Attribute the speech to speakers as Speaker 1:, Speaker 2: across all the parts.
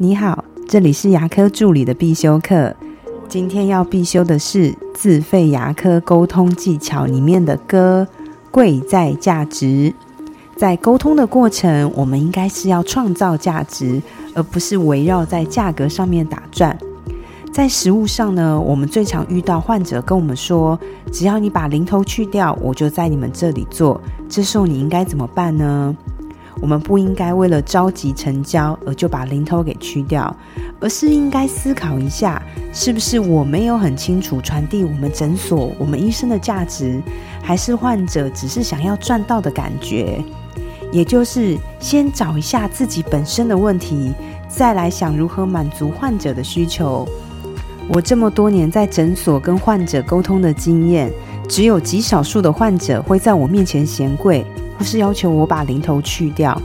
Speaker 1: 你好，这里是牙科助理的必修课。今天要必修的是自费牙科沟通技巧里面的“歌”，贵在价值。在沟通的过程，我们应该是要创造价值，而不是围绕在价格上面打转。在食物上呢，我们最常遇到患者跟我们说：“只要你把零头去掉，我就在你们这里做。”这时候你应该怎么办呢？我们不应该为了着急成交而就把零头给去掉，而是应该思考一下，是不是我没有很清楚传递我们诊所、我们医生的价值，还是患者只是想要赚到的感觉？也就是先找一下自己本身的问题，再来想如何满足患者的需求。我这么多年在诊所跟患者沟通的经验，只有极少数的患者会在我面前嫌贵。不是要求我把零头去掉，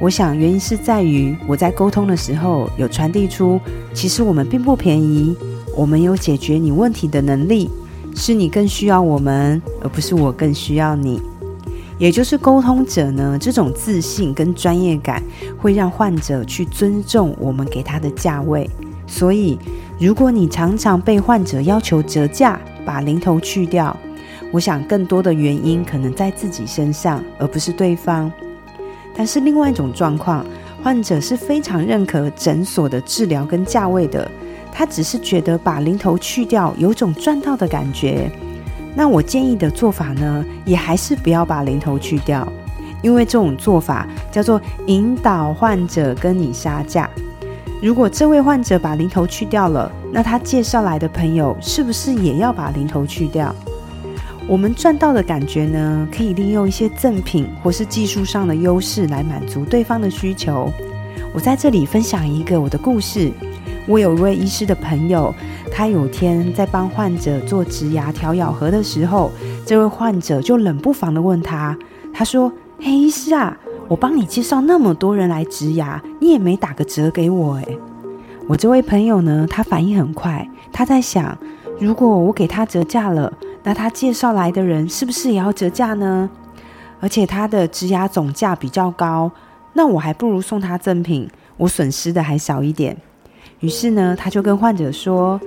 Speaker 1: 我想原因是在于我在沟通的时候有传递出，其实我们并不便宜，我们有解决你问题的能力，是你更需要我们，而不是我更需要你。也就是沟通者呢，这种自信跟专业感会让患者去尊重我们给他的价位。所以，如果你常常被患者要求折价，把零头去掉。我想，更多的原因可能在自己身上，而不是对方。但是，另外一种状况，患者是非常认可诊所的治疗跟价位的，他只是觉得把零头去掉，有种赚到的感觉。那我建议的做法呢，也还是不要把零头去掉，因为这种做法叫做引导患者跟你杀价。如果这位患者把零头去掉了，那他介绍来的朋友是不是也要把零头去掉？我们赚到的感觉呢，可以利用一些赠品或是技术上的优势来满足对方的需求。我在这里分享一个我的故事。我有一位医师的朋友，他有天在帮患者做植牙调咬合的时候，这位患者就冷不防的问他：“他说，嘿，医师啊，我帮你介绍那么多人来植牙，你也没打个折给我诶。我这位朋友呢，他反应很快，他在想，如果我给他折价了。那他介绍来的人是不是也要折价呢？而且他的植牙总价比较高，那我还不如送他赠品，我损失的还少一点。于是呢，他就跟患者说：“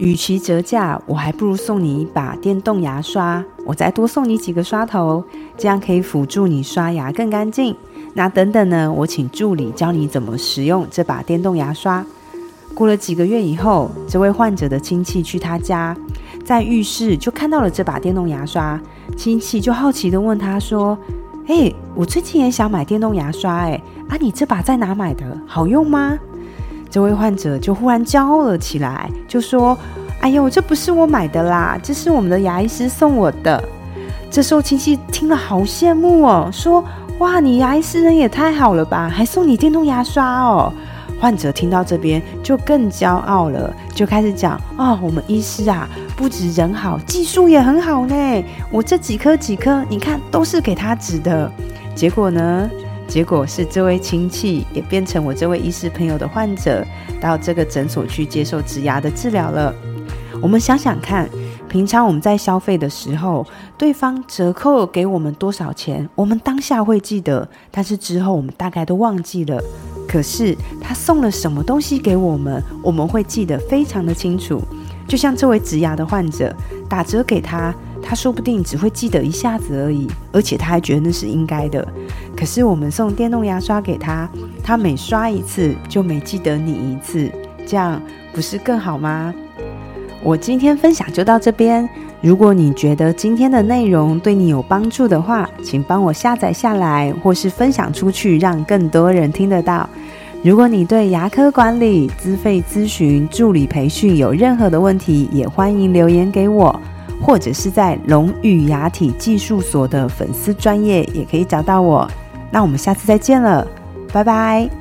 Speaker 1: 与其折价，我还不如送你一把电动牙刷，我再多送你几个刷头，这样可以辅助你刷牙更干净。那等等呢，我请助理教你怎么使用这把电动牙刷。”过了几个月以后，这位患者的亲戚去他家，在浴室就看到了这把电动牙刷。亲戚就好奇的问他说：“哎，我最近也想买电动牙刷，哎，啊，你这把在哪买的？好用吗？”这位患者就忽然骄傲了起来，就说：“哎呦，这不是我买的啦，这是我们的牙医师送我的。”这时候亲戚听了好羡慕哦，说：“哇，你牙医师人也太好了吧，还送你电动牙刷哦。”患者听到这边就更骄傲了，就开始讲：“哦，我们医师啊，不止人好，技术也很好呢。我这几颗几颗，你看都是给他指的。结果呢？结果是这位亲戚也变成我这位医师朋友的患者，到这个诊所去接受植牙的治疗了。我们想想看，平常我们在消费的时候，对方折扣给我们多少钱，我们当下会记得，但是之后我们大概都忘记了。”可是他送了什么东西给我们，我们会记得非常的清楚。就像这位植牙的患者，打折给他，他说不定只会记得一下子而已，而且他还觉得那是应该的。可是我们送电动牙刷给他，他每刷一次就每记得你一次，这样不是更好吗？我今天分享就到这边。如果你觉得今天的内容对你有帮助的话，请帮我下载下来，或是分享出去，让更多人听得到。如果你对牙科管理、资费咨询、助理培训有任何的问题，也欢迎留言给我，或者是在龙宇牙体技术所的粉丝专业也可以找到我。那我们下次再见了，拜拜。